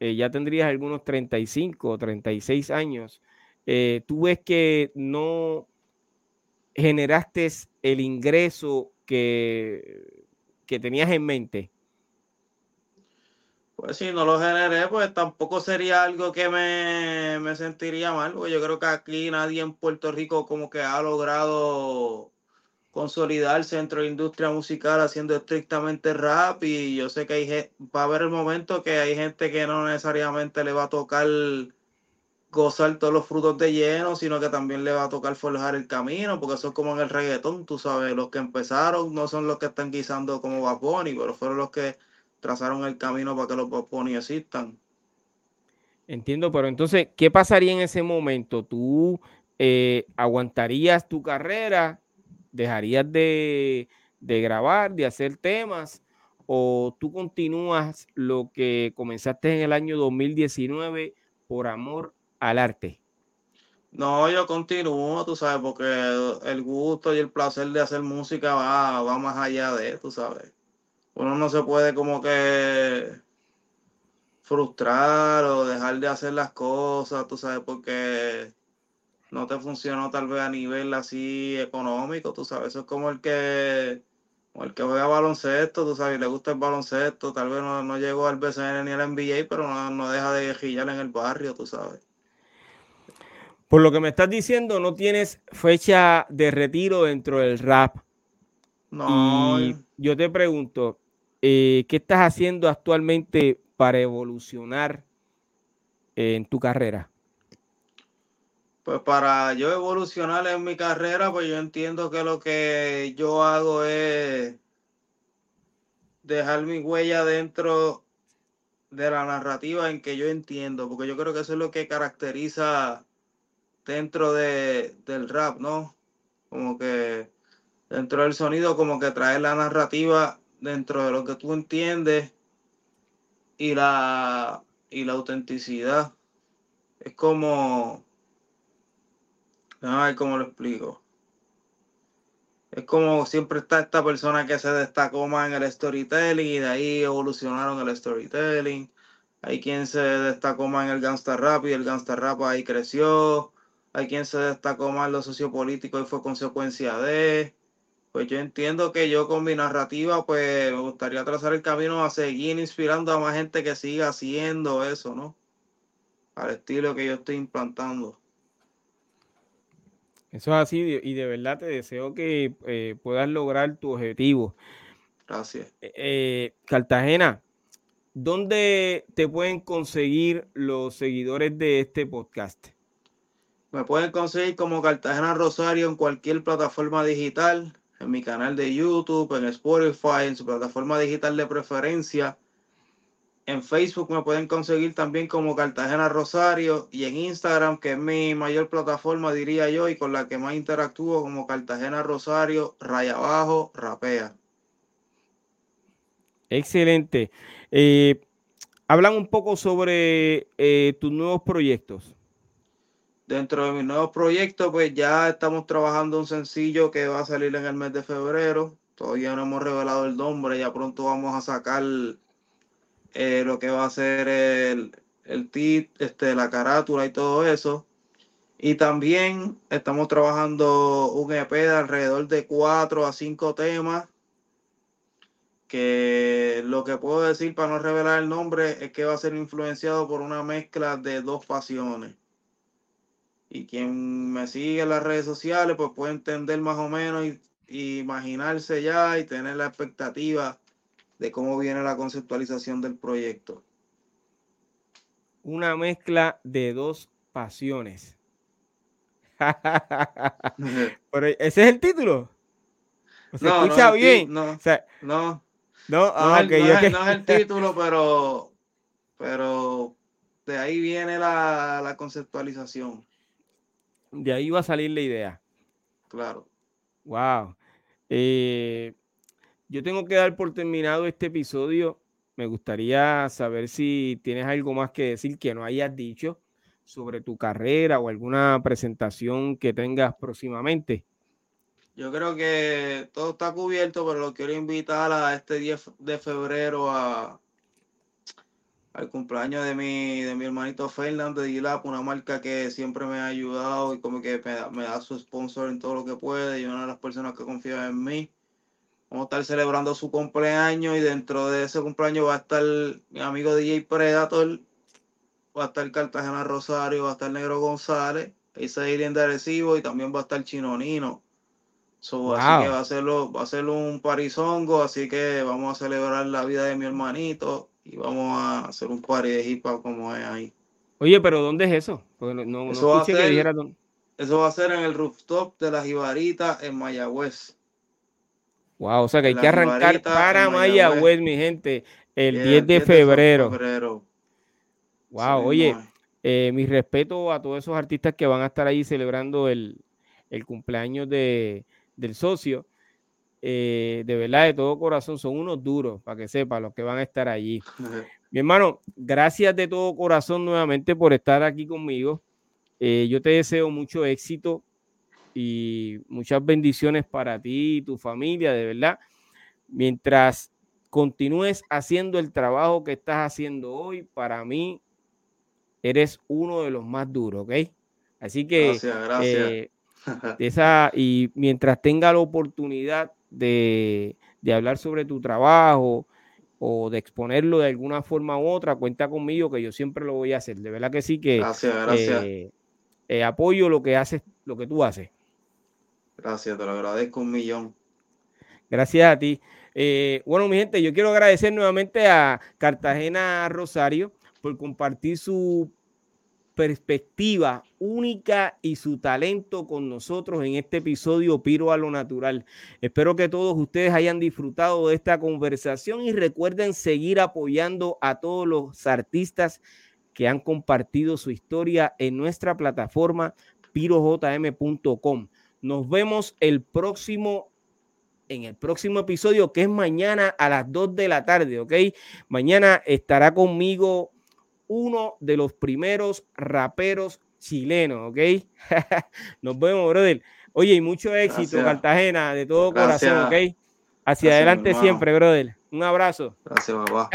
Speaker 1: eh, ya tendrías algunos 35 o 36 años, eh, tú ves que no generaste el ingreso que, que tenías en mente?
Speaker 2: Pues si no lo generé, pues tampoco sería algo que me, sentiría mal, porque yo creo que aquí nadie en Puerto Rico como que ha logrado consolidar dentro de la industria musical haciendo estrictamente rap y yo sé que hay, va a haber el momento que hay gente que no necesariamente le va a tocar gozar todos los frutos de lleno, sino que también le va a tocar forjar el camino, porque eso es como en el reggaetón, tú sabes, los que empezaron no son los que están guisando como Bad pero fueron los que trazaron el camino para que los Bunny existan.
Speaker 1: Entiendo, pero entonces, ¿qué pasaría en ese momento? ¿Tú eh, aguantarías tu carrera? ¿Dejarías de, de grabar, de hacer temas? ¿O tú continúas lo que comenzaste en el año 2019 por amor al arte?
Speaker 2: No, yo continúo, tú sabes, porque el gusto y el placer de hacer música va, va más allá de, tú sabes uno no se puede como que frustrar o dejar de hacer las cosas, tú sabes, porque no te funcionó tal vez a nivel así económico, tú sabes, eso es como el que el que juega baloncesto, tú sabes, le gusta el baloncesto, tal vez no, llegó al BCN ni al NBA, pero no, deja de gillar en el barrio, tú sabes.
Speaker 1: Por lo que me estás diciendo, no tienes fecha de retiro dentro del rap. No. yo te pregunto, eh, ¿qué estás haciendo actualmente para evolucionar en tu carrera?
Speaker 2: Pues para yo evolucionar en mi carrera, pues yo entiendo que lo que yo hago es dejar mi huella dentro de la narrativa en que yo entiendo, porque yo creo que eso es lo que caracteriza dentro de, del rap, ¿no? Como que dentro del sonido, como que traer la narrativa dentro de lo que tú entiendes y la, y la autenticidad. Es como Ay, ¿cómo lo explico? Es como siempre está esta persona que se destacó más en el storytelling y de ahí evolucionaron el storytelling. Hay quien se destacó más en el gangsta rap y el gangsta rap ahí creció. Hay quien se destacó más en lo sociopolítico y fue consecuencia de. Pues yo entiendo que yo con mi narrativa, pues me gustaría trazar el camino a seguir inspirando a más gente que siga haciendo eso, ¿no? Al estilo que yo estoy implantando.
Speaker 1: Eso es así y de verdad te deseo que eh, puedas lograr tu objetivo.
Speaker 2: Gracias.
Speaker 1: Eh, Cartagena, ¿dónde te pueden conseguir los seguidores de este podcast?
Speaker 2: Me pueden conseguir como Cartagena Rosario en cualquier plataforma digital, en mi canal de YouTube, en Spotify, en su plataforma digital de preferencia. En Facebook me pueden conseguir también como Cartagena Rosario y en Instagram, que es mi mayor plataforma, diría yo, y con la que más interactúo como Cartagena Rosario, raya abajo, rapea.
Speaker 1: Excelente. Eh, hablan un poco sobre eh, tus nuevos proyectos.
Speaker 2: Dentro de mis nuevos proyectos, pues ya estamos trabajando un sencillo que va a salir en el mes de febrero. Todavía no hemos revelado el nombre, ya pronto vamos a sacar eh, lo que va a ser el, el tit, este, la carátula y todo eso. Y también estamos trabajando un EP de alrededor de cuatro a cinco temas. Que lo que puedo decir para no revelar el nombre es que va a ser influenciado por una mezcla de dos pasiones. Y quien me sigue en las redes sociales, pues puede entender más o menos y, y imaginarse ya y tener la expectativa de cómo viene la conceptualización del proyecto.
Speaker 1: Una mezcla de dos pasiones. (laughs) Pero ese es el título.
Speaker 2: ¿Se no, escucha no bien? No, no, no, ah, no, es, no, es, el título, pero, pero de ahí viene la, la conceptualización.
Speaker 1: De ahí va a salir la idea.
Speaker 2: Claro.
Speaker 1: Wow. Eh, yo tengo que dar por terminado este episodio. Me gustaría saber si tienes algo más que decir que no hayas dicho sobre tu carrera o alguna presentación que tengas próximamente.
Speaker 2: Yo creo que todo está cubierto, pero lo quiero invitar a este 10 de febrero a, al cumpleaños de mi, de mi hermanito Fernando de Gilap, una marca que siempre me ha ayudado y como que me, me da su sponsor en todo lo que puede y una de las personas que confía en mí. Vamos a estar celebrando su cumpleaños y dentro de ese cumpleaños va a estar mi amigo DJ Predator, va a estar Cartagena Rosario, va a estar Negro González, ese en de Arecibo y también va a estar Chinonino. Así que va a, hacerlo, va a ser un parizongo, así que vamos a celebrar la vida de mi hermanito y vamos a hacer un party de hip hop como es ahí.
Speaker 1: Oye, pero ¿dónde es eso? no,
Speaker 2: eso, va a ser, eso va a ser en el rooftop de la Jibarita en Mayagüez.
Speaker 1: Wow, o sea que hay que arrancar para Mayagüez, mi gente, el 10 de febrero. Wow, oye, eh, mi respeto a todos esos artistas que van a estar ahí celebrando el, cumpleaños de, del socio. Eh, de verdad, de todo corazón, son unos duros, para que sepan los que van a estar allí. mi hermano, gracias de todo corazón nuevamente por estar aquí conmigo. Eh, yo te deseo mucho éxito y muchas bendiciones para ti y tu familia, de verdad. Mientras continúes haciendo el trabajo que estás haciendo hoy, para mí eres uno de los más duros, ¿ok? Así que
Speaker 2: gracias, gracias. Eh, (laughs)
Speaker 1: esa, y mientras tenga la oportunidad de, de, hablar sobre tu trabajo o de exponerlo de alguna forma u otra, cuenta conmigo que yo siempre lo voy a hacer. De verdad que sí que
Speaker 2: gracias, gracias.
Speaker 1: Eh, eh, apoyo lo que haces, lo que tú haces.
Speaker 2: Gracias, te lo agradezco un millón.
Speaker 1: Gracias a ti. Eh, bueno, mi gente, yo quiero agradecer nuevamente a Cartagena Rosario por compartir su perspectiva única y su talento con nosotros en este episodio Piro a lo Natural. Espero que todos ustedes hayan disfrutado de esta conversación y recuerden seguir apoyando a todos los artistas que han compartido su historia en nuestra plataforma pirojm.com. Nos vemos el próximo en el próximo episodio que es mañana a las 2 de la tarde, ¿ok? Mañana estará conmigo uno de los primeros raperos chilenos, ¿ok? (laughs) Nos vemos, brother. Oye, y mucho éxito, Cartagena, de todo corazón, ¿ok? Hacia adelante siempre, brother. Un abrazo.
Speaker 2: Gracias, papá.